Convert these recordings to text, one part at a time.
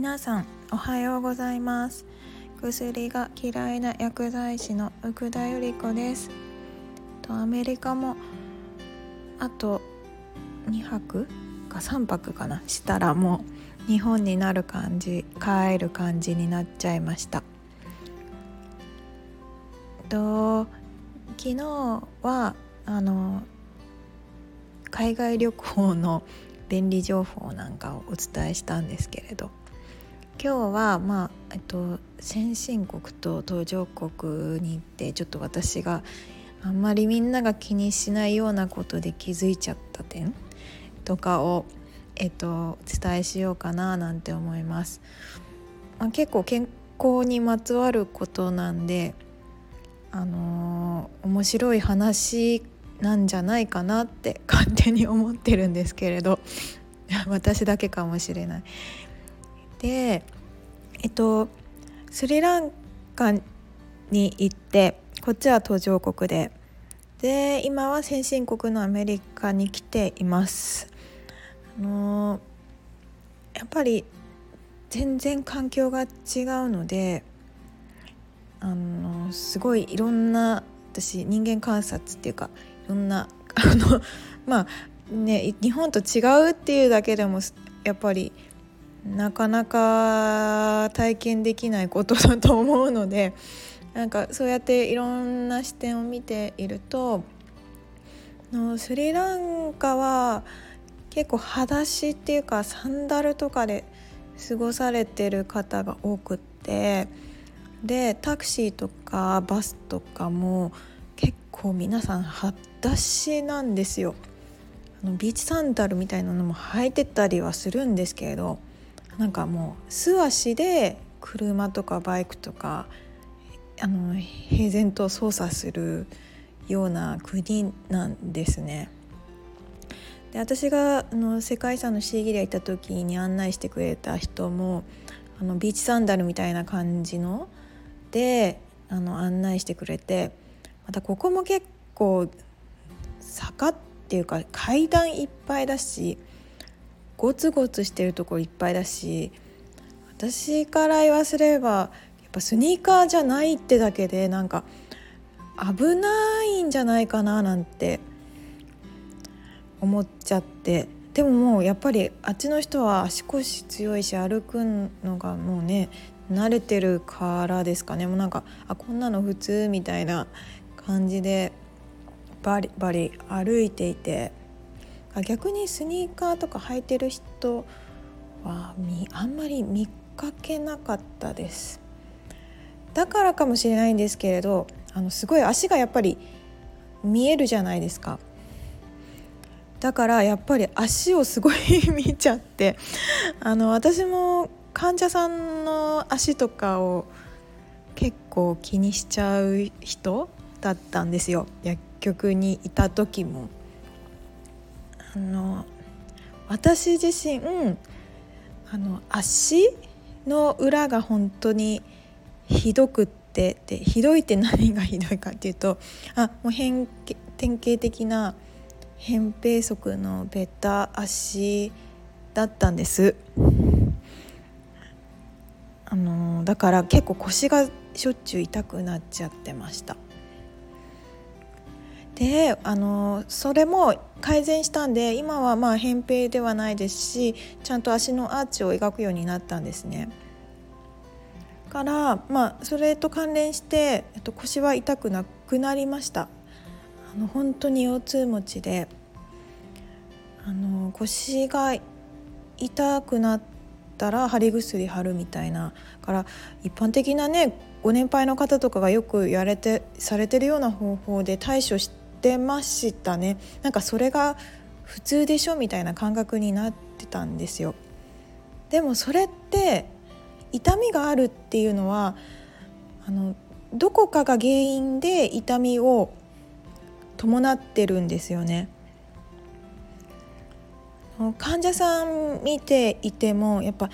皆さんおはようございます。薬が嫌いな薬剤師の奥田由里子です。とアメリカもあと2泊か3泊かな。したらもう日本になる感じ帰る感じになっちゃいました。と昨日はあの海外旅行の便利情報なんかをお伝えしたんですけれど。今日はまあ、えっと、先進国と途上国に行ってちょっと私があんまりみんなが気にしないようなことで気づいちゃった点とかを、えっと、お伝えしようかななんて思います。まあ、結構健康にまつわることなんであのー、面白い話なんじゃないかなって勝手に思ってるんですけれど 私だけかもしれない。でえっとスリランカに行ってこっちは途上国でで今は先進国のアメリカに来ています。あのやっぱり全然環境が違うのであのすごいいろんな私人間観察っていうかいろんな あのまあね日本と違うっていうだけでもやっぱりなかなか体験できないことだと思うので なんかそうやっていろんな視点を見ているとのスリランカは結構裸足っていうかサンダルとかで過ごされてる方が多くってでタクシーとかバスとかも結構皆さん裸足なんですよ。あのビーチサンダルみたいなのも履いてたりはするんですけれどなんかもう素足で車とかバイクとかあの平然と操作するような国なんですね。で私があの世界遺産のシーギリア行った時に案内してくれた人もあのビーチサンダルみたいな感じのであの案内してくれてまたここも結構坂っていうか階段いっぱいだしゴツゴツしてるところいっぱいだし私から言わせればやっぱスニーカーじゃないってだけでなんか危ないんじゃないかななんて思っちゃって。でももうやっぱりあっちの人は足腰強いし歩くのがもうね慣れてるからですかね。もうなんかあこんなの普通みたいな感じでバリバリ歩いていて逆にスニーカーとか履いてる人はあんまり見かけなかったです。だからかもしれないんですけれどあのすごい足がやっぱり見えるじゃないですか。だからやっぱり足をすごい見ちゃってあの私も患者さんの足とかを結構気にしちゃう人だったんですよ。薬局にいた時も。あの私自身あの足の裏が本当にひどくってでひどいって何がひどいかっていうとあもう変典型的な扁平足のベタ足だったんです。あのだから結構腰がしょっちゅう痛くなっちゃってました。であのそれも改善したんで今はまあ扁平ではないですしちゃんと足のアーチを描くようになったんですね。からまあそれと関連して、えっと、腰は痛くなくなりました。あの本当に腰痛持ちであの腰が痛くなったら貼り薬貼るみたいなから一般的なねご年配の方とかがよくやれてされてるような方法で対処してってましたね。なんかそれが普通でしょみたいな感覚になってたんですよ。でもそれって痛みがあるっていうのはあのどこかが原因で痛みを伴ってるんですよね。患者さん見ていてもやっぱ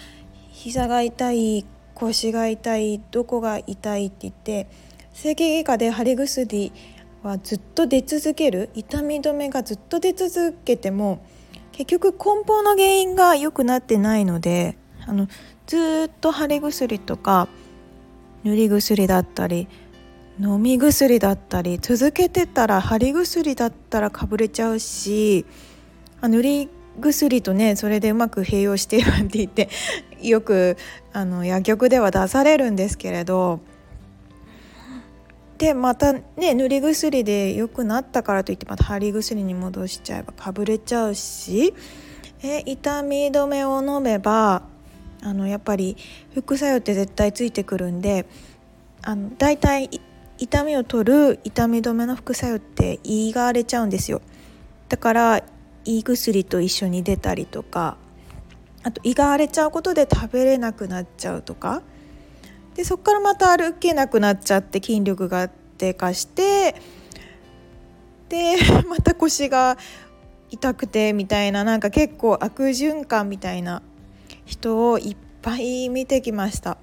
膝が痛い腰が痛いどこが痛いって言って整形外科で貼り薬はずっと出続ける痛み止めがずっと出続けても結局根本の原因が良くなってないのであのずっと貼り薬とか塗り薬だったり飲み薬だったり続けてたら貼り薬だったらかぶれちゃうし塗り薬とねそれでうまく併用してなんて言ってよくあの薬局では出されるんですけれどでまたね塗り薬で良くなったからといってまた貼り薬に戻しちゃえばかぶれちゃうしえ痛み止めを飲めばあのやっぱり副作用って絶対ついてくるんであのだいたい痛みを取る痛み止めの副作用って言いがわれちゃうんですよ。だから胃薬と一緒に出たりとかあと胃が荒れちゃうことで食べれなくなっちゃうとかでそこからまた歩けなくなっちゃって筋力が低下してで また腰が痛くてみたいななんか結構悪循環みたいな人をいっぱい見てきました。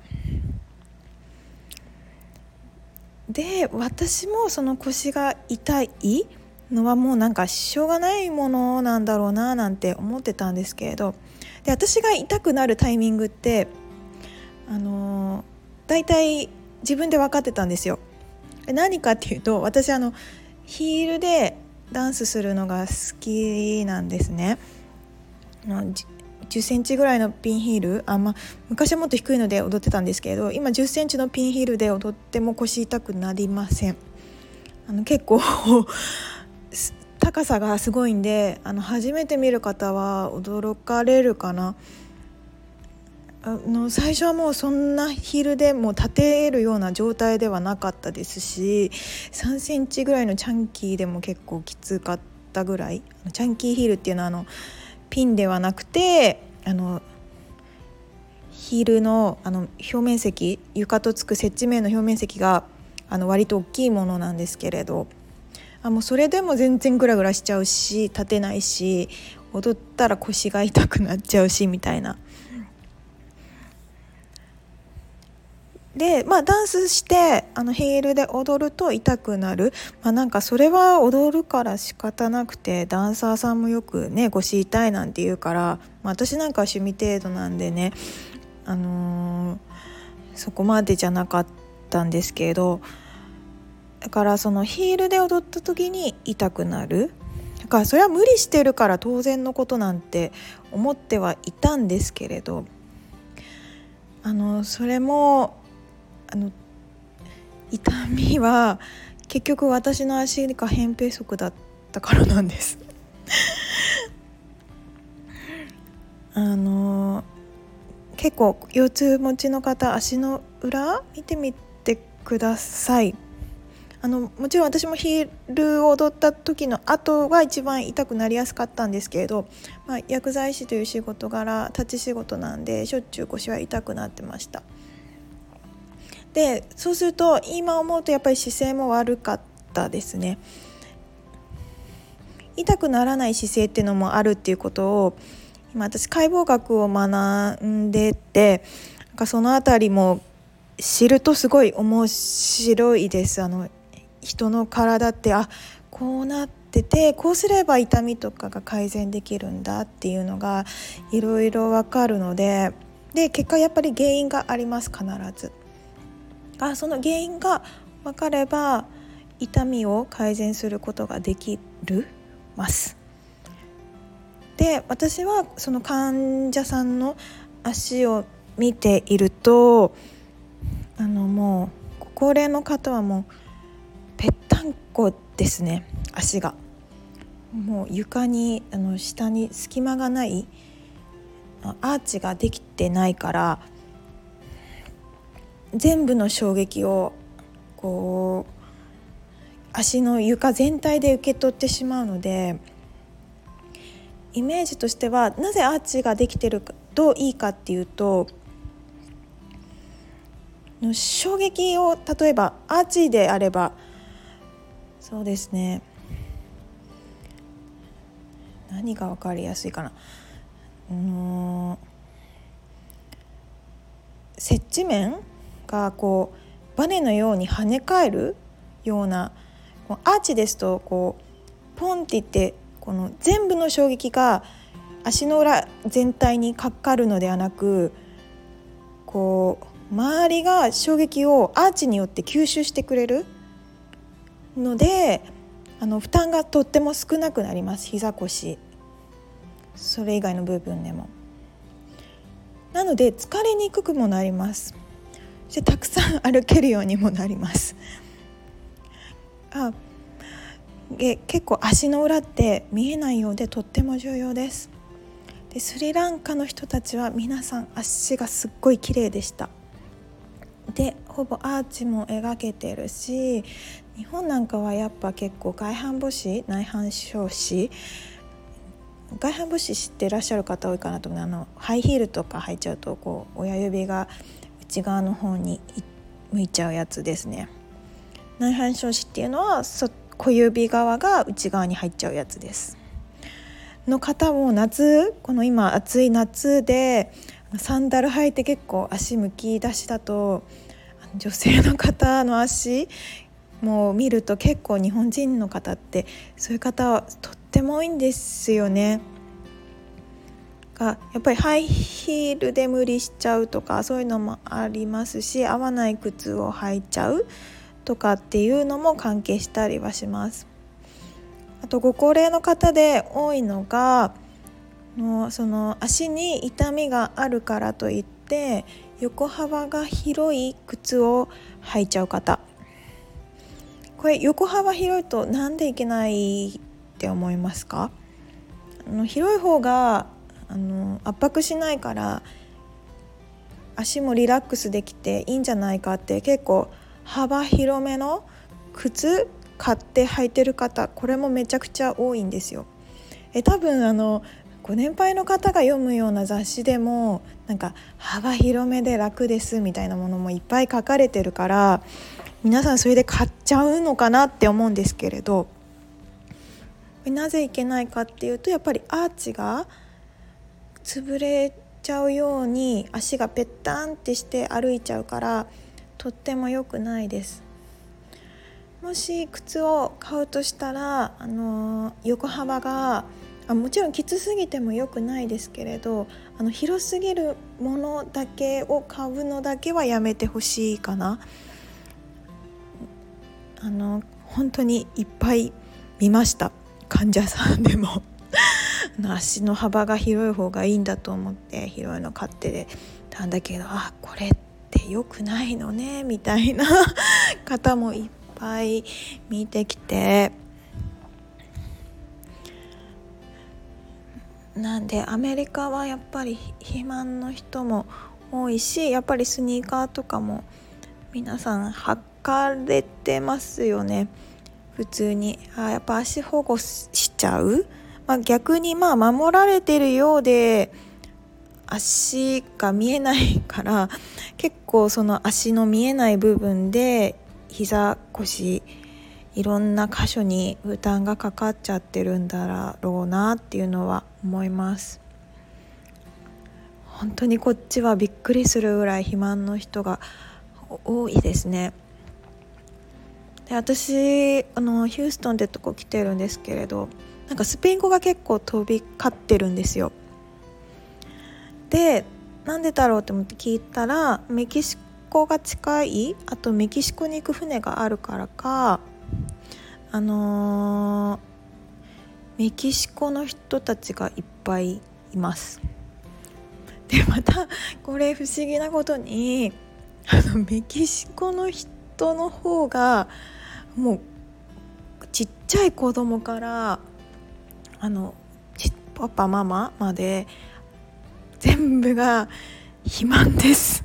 で私もその腰が痛いのはもうなんかしょうがないものなんだろうななんて思ってたんですけれどで私が痛くなるタイミングってあの、大体自分で分かってたんですよ。何かっていうと私あのヒールでダンスするのが好きなんですね。10センチぐらいのピンヒールあ、ま、昔はもっと低いので踊ってたんですけれど今10センチのピンヒールで踊っても腰痛くなりませんあの結構高さがすごいんであの初めて見る方は驚かれるかなあの最初はもうそんなヒールでも立てるような状態ではなかったですし3センチぐらいのチャンキーでも結構きつかったぐらいチャンキーヒールっていうのはあのピンではなくてあのヒールのあの表面積床とつく接地面の表面積があの割と大きいものなんですけれどあもうそれでも全然グラグラしちゃうし立てないし踊ったら腰が痛くなっちゃうしみたいな。でまあダンスしてあのヒールで踊ると痛くなる、まあ、なんかそれは踊るから仕方なくてダンサーさんもよくね腰痛いなんて言うから、まあ、私なんか趣味程度なんでね、あのー、そこまでじゃなかったんですけどだからそのヒールで踊った時に痛くなる。だからそれは無理してるから当然のことなんて思ってはいたんですけれどあのそれもあの痛みは結局私の足が扁平足だったからなんです あの結構腰痛持ちの方足の裏見てみてくださいあのもちろん私もヒールを踊った時の後が一番痛くなりやすかったんですけれど、まあ、薬剤師という仕事柄立ち仕事なんでしょっちゅう腰は痛くなってました。でそうすると今思うとやっぱり姿勢も悪かったですね痛くならない姿勢っていうのもあるっていうことを今私解剖学を学んでてなんかその辺りも知るとすごい面白いですあの人の体ってあこうなっててこうすれば痛みとかが改善できるんだっていうのがいろいろ分かるのでで結果やっぱり原因があります必ず。あその原因が分かれば痛みを改善することができるます。で私はその患者さんの足を見ているとあのもう高齢の方はもうぺったんこですね。足が。もう床にあの下に隙間がないアーチができてないから全部の衝撃をこう足の床全体で受け取ってしまうのでイメージとしてはなぜアーチができてるといいかっていうと衝撃を例えばアーチであればそうですね何が分かりやすいかな。うん接地面がこうバネのように跳ね返るようなアーチですとこうポンっていってこの全部の衝撃が足の裏全体にかかるのではなくこう周りが衝撃をアーチによって吸収してくれるのであの負担がとっても少なくなります。膝腰。それ以外の部分でも。なので疲れにくくもなります。でたくさん歩けるようにもなります。あえ結構足の裏って見えないようでとっても重要です。でスリランカの人たちは皆さん足がすっごい綺麗でした。でほぼアーチも描けてるし日本なんかはやっぱ結構外反母趾内反小趾外反母趾知ってらっしゃる方多いかなと思う。あのハイヒールとか履いちゃうとこう親指が内側の方に向いちゃうやつですね内反小趾っていうのは小指側が内側に入っちゃうやつですの方も夏この今暑い夏でサンダル履いて結構足むき出しだと女性の方の足も見ると結構日本人の方ってそういう方はとっても多いんですよね。がやっぱりハイヒールで無理しちゃうとかそういうのもありますし合わない靴を履いちゃうとかっていうのも関係したりはします。あとご高齢の方で多いのがのその足に痛みがあるからといって横幅が広い靴を履いちゃう方これ横幅広いとなんでいけないって思いますか？あの広い方があの圧迫しないから足もリラックスできていいんじゃないかって結構幅広めの靴買って履いてる方これもめちゃくちゃ多いんですよ。え多分あのご年配の方が読むような雑誌でもなんか幅広めで楽ですみたいなものもいっぱい書かれてるから皆さんそれで買っちゃうのかなって思うんですけれどなぜいけないかっていうとやっぱりアーチが潰れちゃうように足がぺったんってして歩いちゃうからとっても良くないです。もし靴を買うとしたら、あの横幅があもちろんきつすぎても良くないですけれどあの広すぎるものだけを買うのだけはやめてほしいかな。あの本当にいっぱい見ました患者さんでも足の幅が広い方がいいんだと思って広いの買ってたんだけどあこれって良くないのねみたいな 方もいっぱい見てきて。なんでアメリカはやっぱり肥満の人も多いしやっぱりスニーカーとかも皆さん履かれてますよね。普通にあやっぱ足保護しちゃう、まあ、逆にまあ守られてるようで足が見えないから結構その足の見えない部分で膝腰いろんな箇所に負担がかかっちゃってるんだろうなっていうのは思います。本当にこっちはびっくりするぐらい肥満の人が多いですね。で私あのヒューストンってとこ来てるんですけれどなんかスペイン語が結構飛び交ってるんですよ。でなんでだろうと思って聞いたらメキシコが近いあとメキシコに行く船があるからかあのー、メキシコの人たちがいっぱいいます。でまたこれ不思議なことにあのメキシコの人の方がもうちっちゃい子供からあのパパママまで全部が肥満です。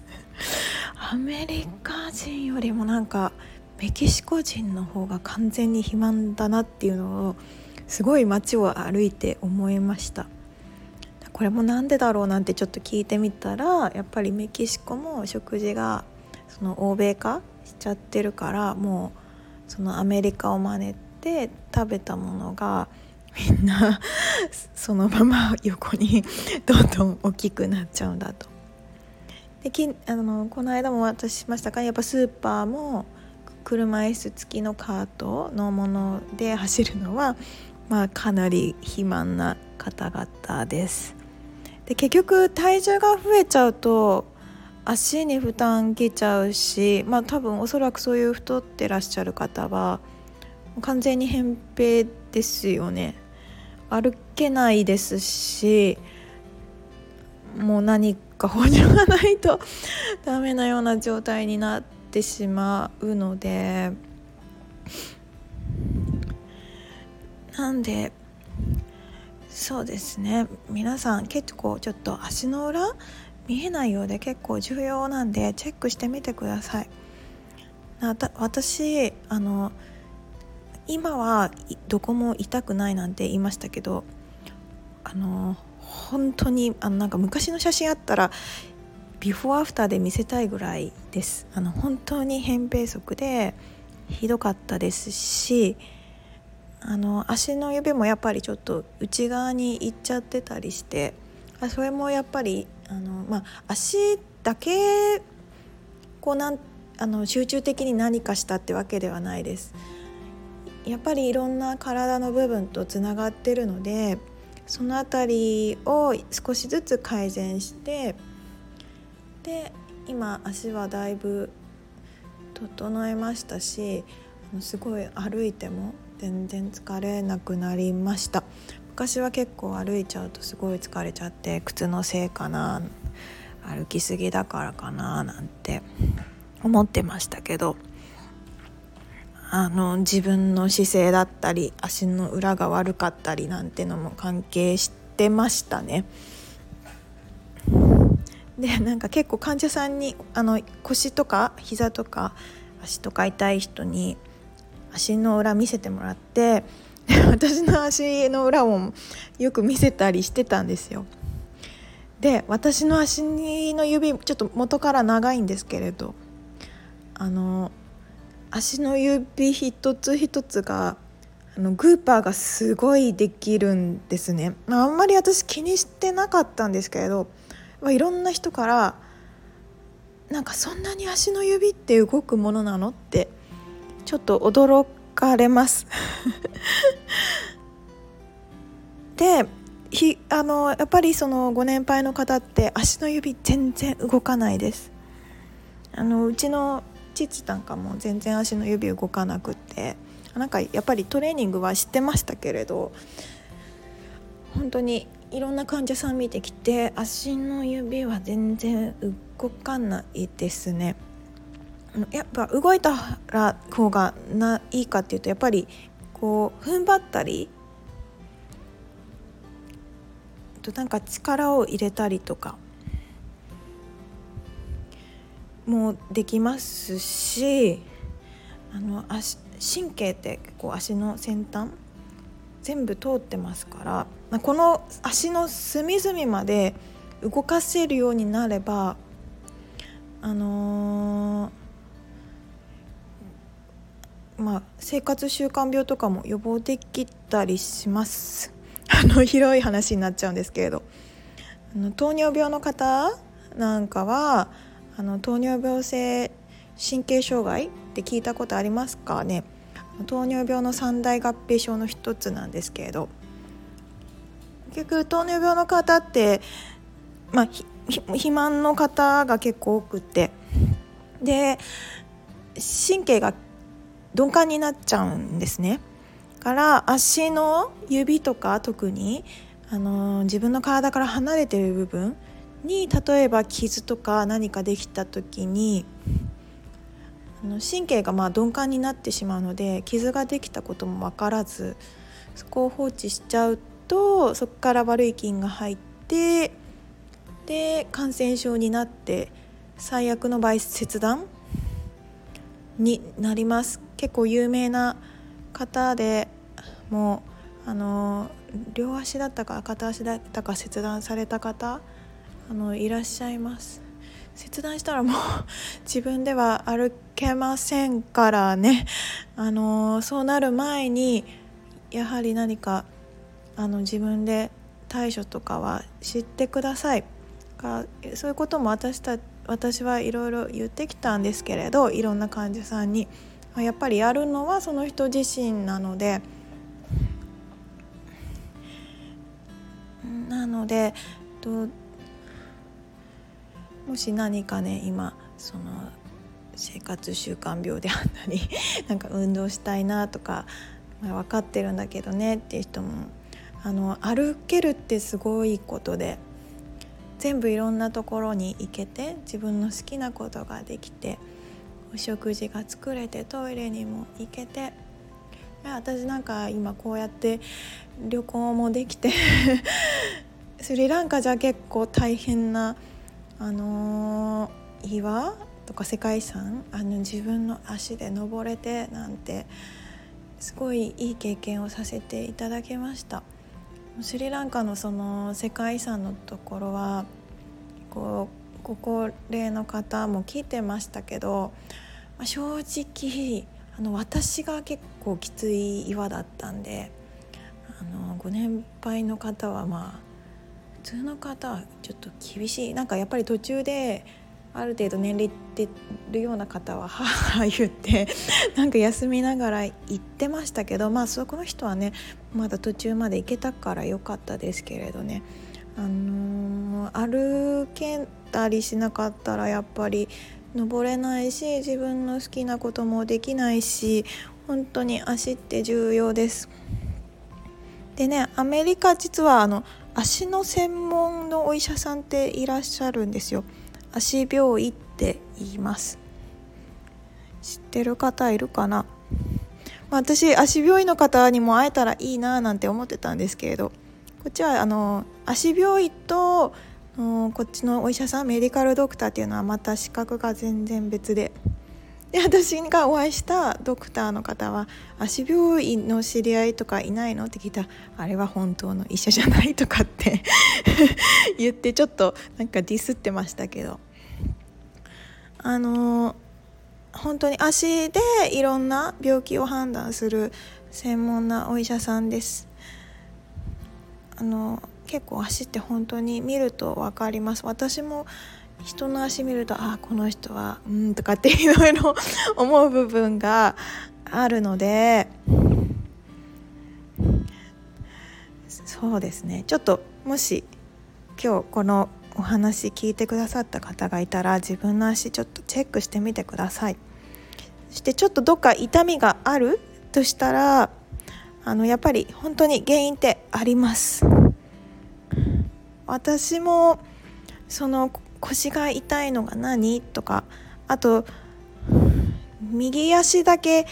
アメリカ人よりもなんかメキシコ人の方が完全に肥満だなっていうのをすごい街を歩いて思いました。これもなんでだろうなんてちょっと聞いてみたらやっぱりメキシコも食事がその欧米化しちゃってるからもうそのアメリカを真似て食べたものがみんなそのまま横にどんどん大きくなっちゃうんだと。できあのこの間も私しましたかやっぱスーパーも車椅子付きのカートのもので走るのは、まあ、かなり肥満な方々です。で結局体重が増えちゃうと足に負担きちゃうしまあ多分おそらくそういう太ってらっしゃる方は完全に扁平ですよね歩けないですしもう何か補助がないと ダメなような状態になってしまうのでなんでそうですね皆さん結構ちょっと足の裏見えないようで結構重要なんでチェックしてみてください。私あの今はどこも痛くないなんて言いましたけどあの本当にあのなんか昔の写真あったらビフォーアフターで見せたいぐらいですあの本当に扁平足でひどかったですしあの足の指もやっぱりちょっと内側にいっちゃってたりしてあそれもやっぱりあの、まあ、足だけこうなんあの集中的に何かしたってわけではないです。やっぱりいろんな体の部分とつながってるのでその辺りを少しずつ改善してで今足はだいぶ整えましたしすごい歩いても全然疲れなくなりました。昔は結構歩いちゃうとすごい疲れちゃって靴のせいかな歩きすぎだからかななんて思ってましたけど。あの自分の姿勢だったり足の裏が悪かったりなんてのも関係してましたね。でなんか結構患者さんにあの腰とか膝とか足とか痛い人に足の裏見せてもらって 私の足の裏をよく見せたりしてたんですよ。で私の足の指ちょっと元から長いんですけれどあの足の指一つ一つがあのグーパーがすごいできるんですね、まあ、あんまり私気にしてなかったんですけれど、まあ、いろんな人からなんかそんなに足の指って動くものなのってちょっと驚かれます。でひあのやっぱりそのご年配の方って足の指全然動かないです。あのうちの父なんかも全然足の指動かなくってなんかやっぱりトレーニングはしてましたけれど本当にいろんな患者さん見てきて足の指は全然動かないですね。やっぱ動いたら方がないいかっていうとやっぱりこう踏ん張ったりとなんか力を入れたりとかもできますしあの足神経ってこう足の先端全部通ってますからこの足の隅々まで動かせるようになればあのー、まあ生活習慣病とかも予防できたりします。あの広い話になっちゃうんですけれど。あの糖尿病の方なんかはあの糖尿病性神経障害って聞いたことありますかね？糖尿病の三大合併症の一つなんですけれど。結局糖尿病の方ってまあ肥満の方が結構多くて。で神経が鈍感になっちゃうんですね。から足の指とか特にあの自分の体から離れてる部分に例えば傷とか何かできた時にあの神経がまあ鈍感になってしまうので傷ができたことも分からずそこを放置しちゃうとそこから悪い菌が入ってで感染症になって最悪の場合切断になります。結構有名な方でもうあの両足だったか片足だったか切断された方あのいらっしゃいます。切断したらもう自分では歩けませんからね。あのそうなる前にやはり何かあの自分で対処とかは知ってください。かそういうことも私た私はいろいろ言ってきたんですけれどいろんな患者さんに。やっぱりやるのはその人自身なので。なのでもし何かね今その生活習慣病であったり なんか運動したいなとか、まあ、分かってるんだけどねっていう人もあの歩けるってすごいことで全部いろんなところに行けて自分の好きなことができてお食事が作れてトイレにも行けて私なんか今こうやって旅行もできて スリランカじゃ結構大変なあの、岩とか世界遺産あの自分の足で登れてなんてすごいいい経験をさせていただきました。スリランカのその世界遺産のところはこうご高齢の方も聞いてましたけど、まあ、正直あの私が結構きつい岩だったんであのご年配の方はまあ普通の方はちょっと厳しいなんかやっぱり途中である程度年齢いってるような方ははは言って なんか休みながら行ってましたけどまあそこの人はねまだ途中まで行けたから良かったですけれどねあのー、歩けたりしなかったらやっぱり登れないし自分の好きなこともできないし本当に足って重要です。でねアメリカ実はあの足の専門のお医者さんっていらっしゃるんですよ。足病院って言います。知ってる方いるかな、まあ、私足病院の方にも会えたらいいななんて思ってたんですけれどこっちはあの足病院とこっちのお医者さんメディカルドクターっていうのはまた資格が全然別でで私がお会いしたドクターの方は「足病院の知り合いとかいないの?」って聞いたら「あれは本当の医者じゃない」とかって 言ってちょっとなんかディスってましたけどあの本当に足でいろんな病気を判断する専門なお医者さんです。あの結構足って本当に見ると分かります私も人の足見るとあこの人はうんとかっていろいろ思う部分があるのでそうですね。ちょっともし今日このお話聞いてくださった方がいたら自分の足ちょっとチェックしてみてください。そしてちょっとどっか痛みがある？としたらあのやっぱり本当に原因ってあります。私もその腰が痛いのが何？とかあと右足だけ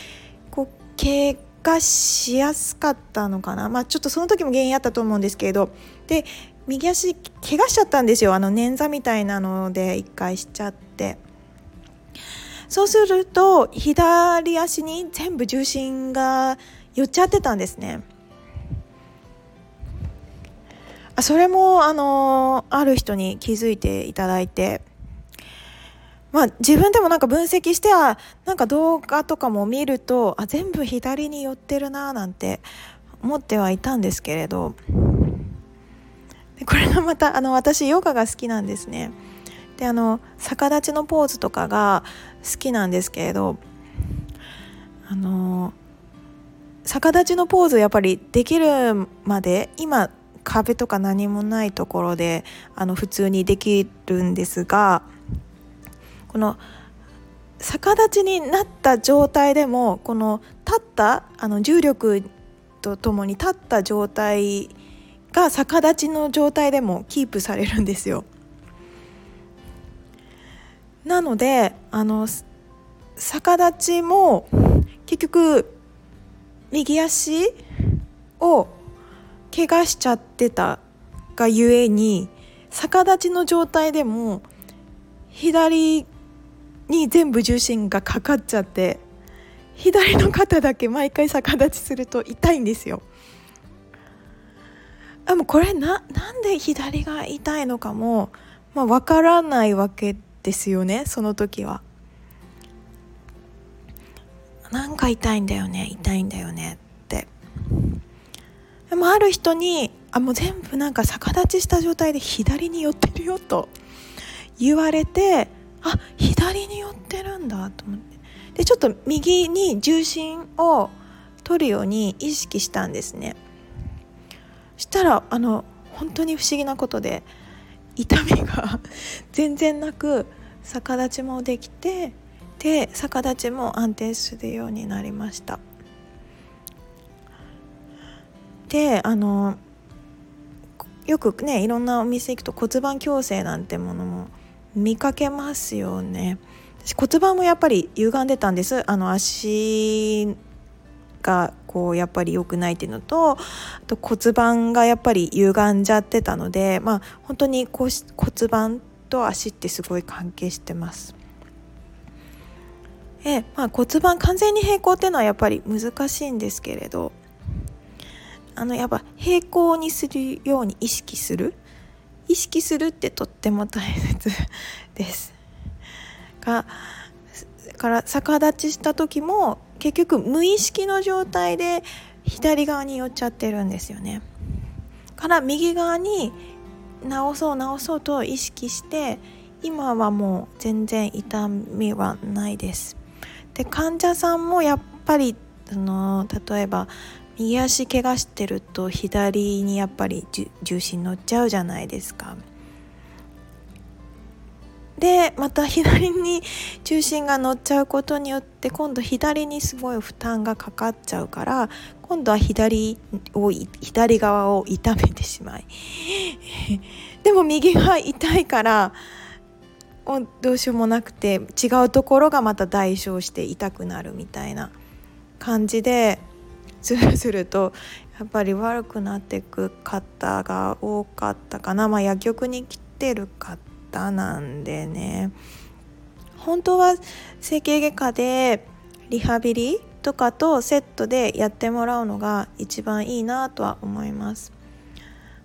こう怪我しやすかったのかな？まあちょっとその時も原因あったと思うんですけれど。で右足怪我しちゃったんですよ。あの捻挫みたいなので一回しちゃって。そうすると左足に全部重心が寄っちゃってたんですね。それもあのある人に気づいていただいてまあ自分でもなんか分析してはなんか動画とかも見るとあ全部左に寄ってるななんて思ってはいたんですけれどこれがまたあの私ヨガが好きなんですね。であの逆立ちのポーズとかが好きなんですけれどあの逆立ちのポーズやっぱりできるまで今壁とか何もないところであの普通にできるんですがこの逆立ちになった状態でもこの立ったあの重力とともに立った状態が逆立ちの状態でもキープされるんですよ。なのであの逆立ちも結局右足を怪我しちゃってたがゆえに逆立ちの状態でも左に全部重心がかかっちゃって左の肩だけ毎回逆立ちすると痛いんですよ。あもうこれななんで左が痛いのかも、まあ、分からないわけですよねその時は。なんか痛いんだよね痛いんだよねってでもある人にあもう全部なんか逆立ちした状態で左に寄ってるよと言われてあ左に寄ってるんだと思って。でちょっと右に重心を取るように意識したんですね。したらあの本当に不思議なことで痛みが 全然なく逆立ちもできてで逆立ちも安定するようになりました。であのよくねいろんなお店行くと骨盤矯正なんてものも見かけますよね。骨盤もやっぱり歪んでたんです。あの足がこうやっぱり良くないっていうのとあと骨盤がやっぱり歪んじゃってたのでまあ本当にこう骨盤と足ってすごい関係してます。えまあ、骨盤完全に平行っていうのはやっぱり難しいんですけれど。あのやっぱ平行にするように意識する意識するってとっても大切です。がから逆立ちした時も結局無意識の状態で左側に寄っちゃってるんですよね。から右側に直そう直そうと意識して今はもう全然痛みはないです。で患者さんもやっぱりあの例えば右足怪我してると左にやっぱり重心乗っちゃうじゃないですか。でまた左に重心が乗っちゃうことによって今度左にすごい負担がかかっちゃうから今度は左を左側を痛めてしまい でも右が痛いからどうしようもなくて違うところがまた代償して痛くなるみたいな感じでずるずるとやっぱり悪くなっていく方が多かったかな。まあ薬局に来てる方方なんでね。本当は整形外科でリハビリとかとセットでやってもらうのが一番いいなとは思います。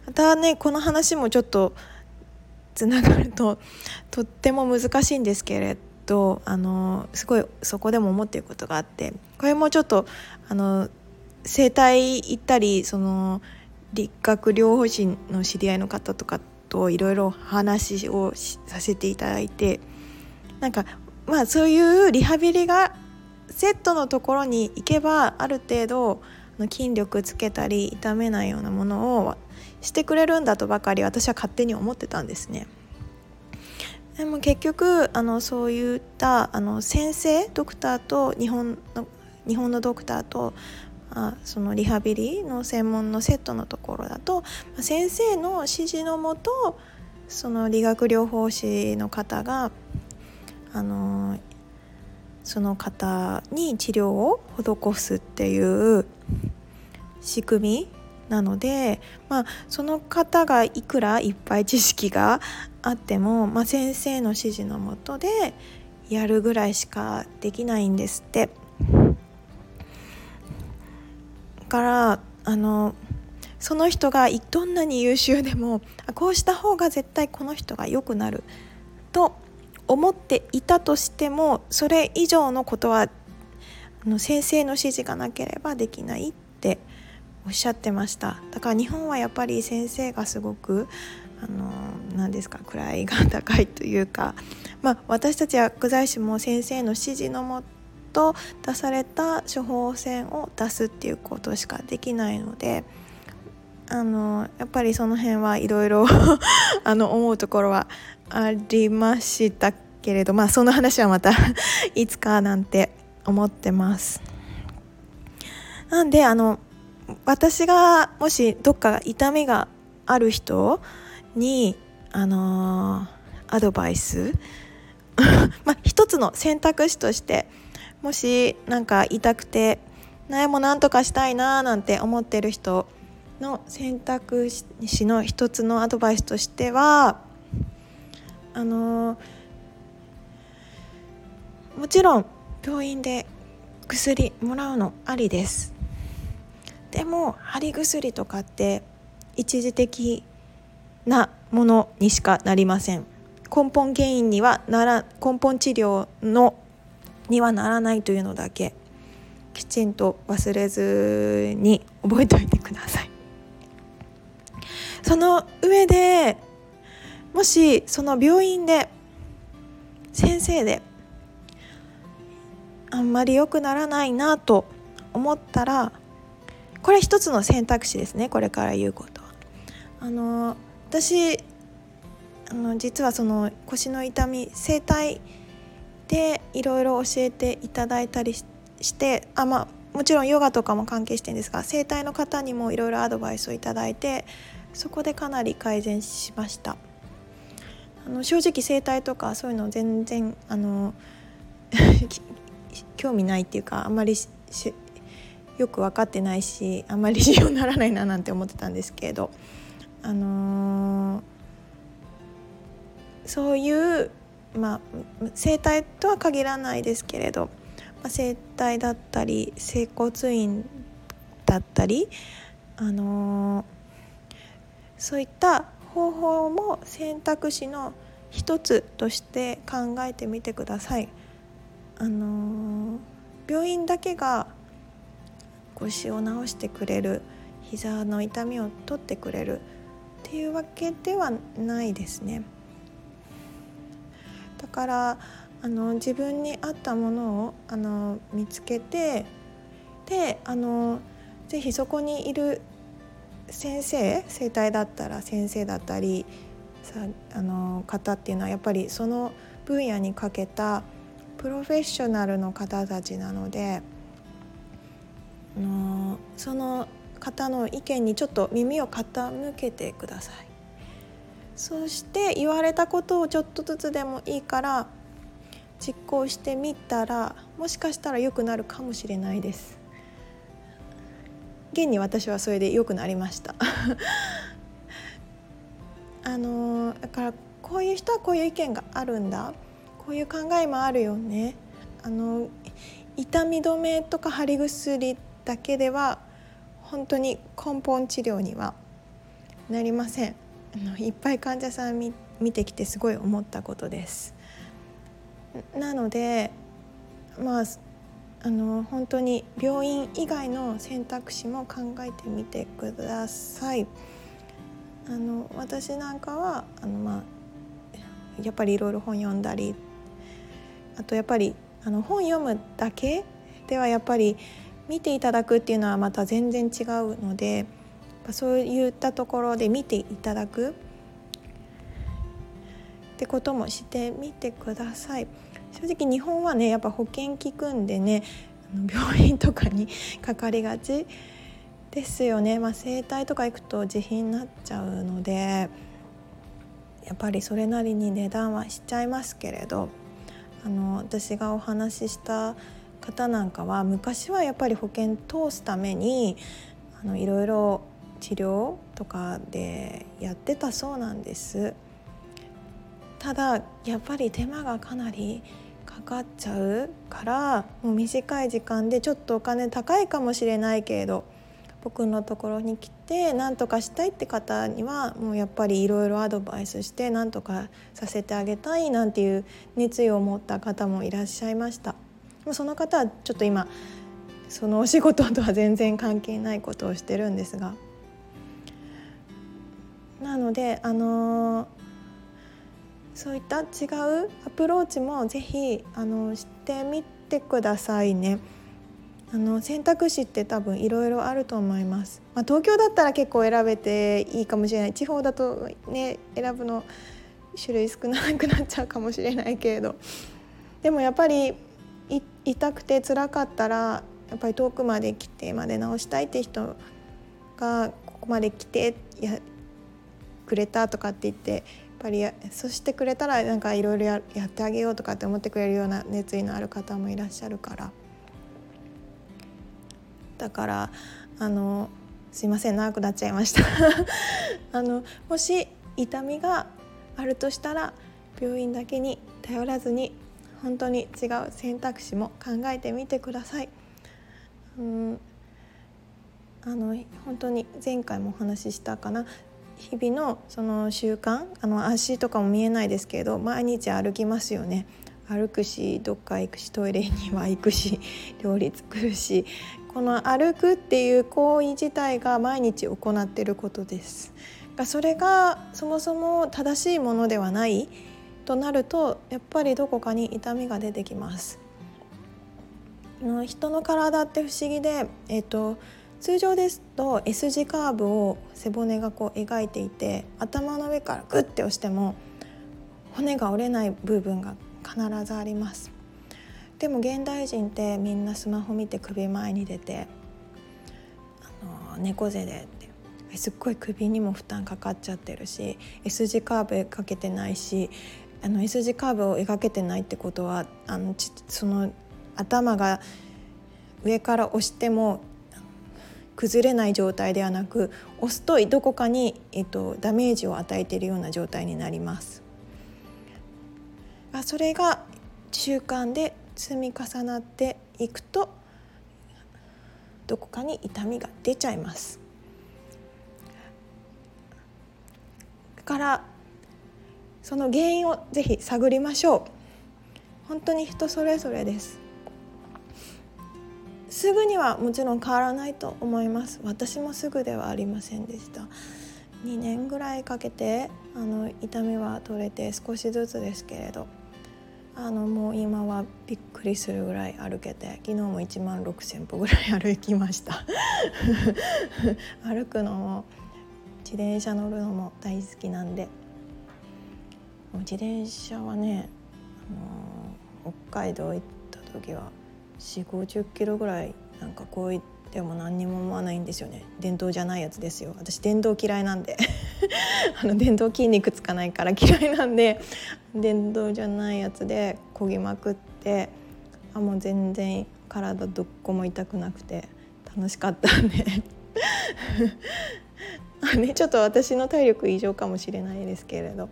またねこの話もちょっとつながるととっても難しいんですけれどあのすごいそこでも思っていることがあってこれもちょっとあの整体行ったりその理学療法士の知り合いの方とかといろいろ話をさせていただいてなんかまあそういうリハビリがセットのところに行けばある程度筋力つけたり痛めないようなものをしてくれるんだとばかり私は勝手に思ってたんですね。でも結局あのそういったあの先生ドクターと日本の日本のドクターとあそのリハビリの専門のセットのところだと先生の指示のもとその理学療法士の方があのその方に治療を施すっていう仕組みなので、まあ、その方がいくらいっぱい知識があっても、まあ、先生の指示のもとでやるぐらいしかできないんですって。からあのその人がどんなに優秀でもこうした方が絶対この人が良くなると思っていたとしてもそれ以上のことはあの先生の指示がなければできないっておっしゃってました。だから日本はやっぱり先生がすごくあの何ですか位が高いというか、まあ、私たち薬剤師も先生の指示のもと出された処方箋を出すっていうことしかできないのであのやっぱりその辺はいろいろ思うところはありましたけれどまあその話はまた いつかなんて思ってます。なんであの私がもしどっか痛みがある人にあのアドバイス まあ一つの選択肢としてもしなんか痛くて苗もなんとかしたいななんて思ってる人の選択肢の一つのアドバイスとしてはあの、もちろん病院で薬もらうのありです。でも貼り薬とかって一時的なものにしかなりません。根本原因にはなら根本治療のにはならないというのだけきちんと忘れずに覚えておいてくださいその上でもしその病院で先生であんまり良くならないなと思ったらこれ一つの選択肢ですねこれから言うことは。あの私あの実はその腰の痛み整体でいろいろ教えていただいたりしてあまあもちろんヨガとかも関係してるんですが整体の方にもいろいろアドバイスをいただいてそこでかなり改善しました。あの正直整体とかそういうの全然あの 興味ないっていうかあんまりよく分かってないしあんまり利用にならないななんて思ってたんですけれどあのー、そういうまあ整体とは限らないですけれど、まあ、整体だったり整骨院だったりあのー、そういった方法も選択肢の一つとして考えてみてください。あのー、病院だけが腰を治してくれる膝の痛みを取ってくれるっていうわけではないですね。だからあの自分に合ったものをあの見つけてであのぜひそこにいる先生整体だったら先生だったりさあの方っていうのはやっぱりその分野にかけたプロフェッショナルの方たちなのであのその方の意見にちょっと耳を傾けてください。そして言われたことをちょっとずつでもいいから実行してみたらもしかしたら良くなるかもしれないです。現に私はそれで良くなりました。あのだからこういう人はこういう意見があるんだ。こういう考えもあるよね。あの痛み止めとか貼り薬だけでは本当に根本治療にはなりません。いっぱい患者さん見見てきてすごい思ったことです。なのでまああの本当に病院以外の選択肢も考えてみてください。あの私なんかはあの、まあ、やっぱりいろいろ本読んだりあとやっぱりあの本読むだけではやっぱり見ていただくっていうのはまた全然違うのでそういったところで見ていただく。ってこともしてみてください。正直日本はねやっぱ保険効くんでね病院とかにかかりがち。ですよね、まあ、整体とか行くと自費になっちゃうのでやっぱりそれなりに値段はしちゃいますけれど。あの私がお話しした方なんかは昔はやっぱり保険通すためにあのいろいろ治療とかでやってたそうなんですただやっぱり手間がかなりかかっちゃうからもう短い時間でちょっとお金高いかもしれないけれど僕のところに来て何とかしたいって方にはもうやっぱりいろいろアドバイスして何とかさせてあげたいなんていう熱意を持った方もいらっしゃいました。その方はちょっと今そのお仕事とは全然関係ないことをしてるんですがなのであのー、そういった違うアプローチもぜひあのしてみてくださいね。あの選択肢って多分いろいろあると思います、まあ、東京だったら結構選べていいかもしれない。地方だとね選ぶの種類少なくなっちゃうかもしれないけれど。でもやっぱり痛くて辛かったらやっぱり遠くまで来てまで治したいって人がここまで来てやくれたとかって言ってやっぱりそしてくれたらなんかいろいろやってあげようとかって思ってくれるような熱意のある方もいらっしゃるから。だからあのすいません長くなっちゃいました。あのもし痛みがあるとしたら病院だけに頼らずに本当に違う選択肢も考えてみてください。うん。あの本当に前回もお話ししたかな。日々のその習慣あの足とかも見えないですけど毎日歩きますよね。歩くしどっか行くしトイレには行くし料理作るしこの歩くっていう行為自体が毎日行っていることです。がそれがそもそも正しいものではないとなるとやっぱりどこかに痛みが出てきます。人の体って不思議で、えーと、通常ですと S 字カーブを背骨がこう描いていて頭の上からグッて押しても骨が折れない部分が必ずあります。でも現代人ってみんなスマホ見て首前に出てあの猫背でってすっごい首にも負担かかっちゃってるし S 字カーブ描けてないしあの S 字カーブを描けてないってことはあのちその頭が上から押しても崩れない状態ではなく押すとどこかに、えっと、ダメージを与えているような状態になります。あそれが習慣で積み重なっていくとどこかに痛みが出ちゃいます。だからその原因をぜひ探りましょう。本当に人それぞれです。すぐにはもちろん変わらないと思います。私もすぐではありませんでした。2年ぐらいかけてあの痛みは取れて少しずつですけれどあのもう今はびっくりするぐらい歩けて昨日も1万6,000歩ぐらい歩きました。歩くのも自転車乗るのも大好きなんで自転車はね、あの北海道行った時は4 5 0キロぐらいなんかこう言っても何にも思わないんですよね。電動じゃないやつですよ。私電動嫌いなんで。あの電動筋肉つかないから嫌いなんで。電動じゃないやつでこぎまくって。あもう全然体どっこも痛くなくて。楽しかったんで。ね、ちょっと私の体力異常かもしれないですけれど。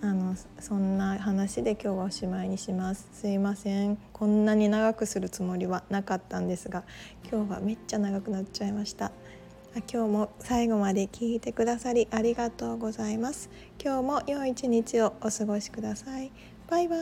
あのそんな話で今日はおしまいにします。すいません。こんなに長くするつもりはなかったんですが今日はめっちゃ長くなっちゃいました。今日も最後まで聞いてくださりありがとうございます。今日も良い一日をお過ごしください。バイバイ。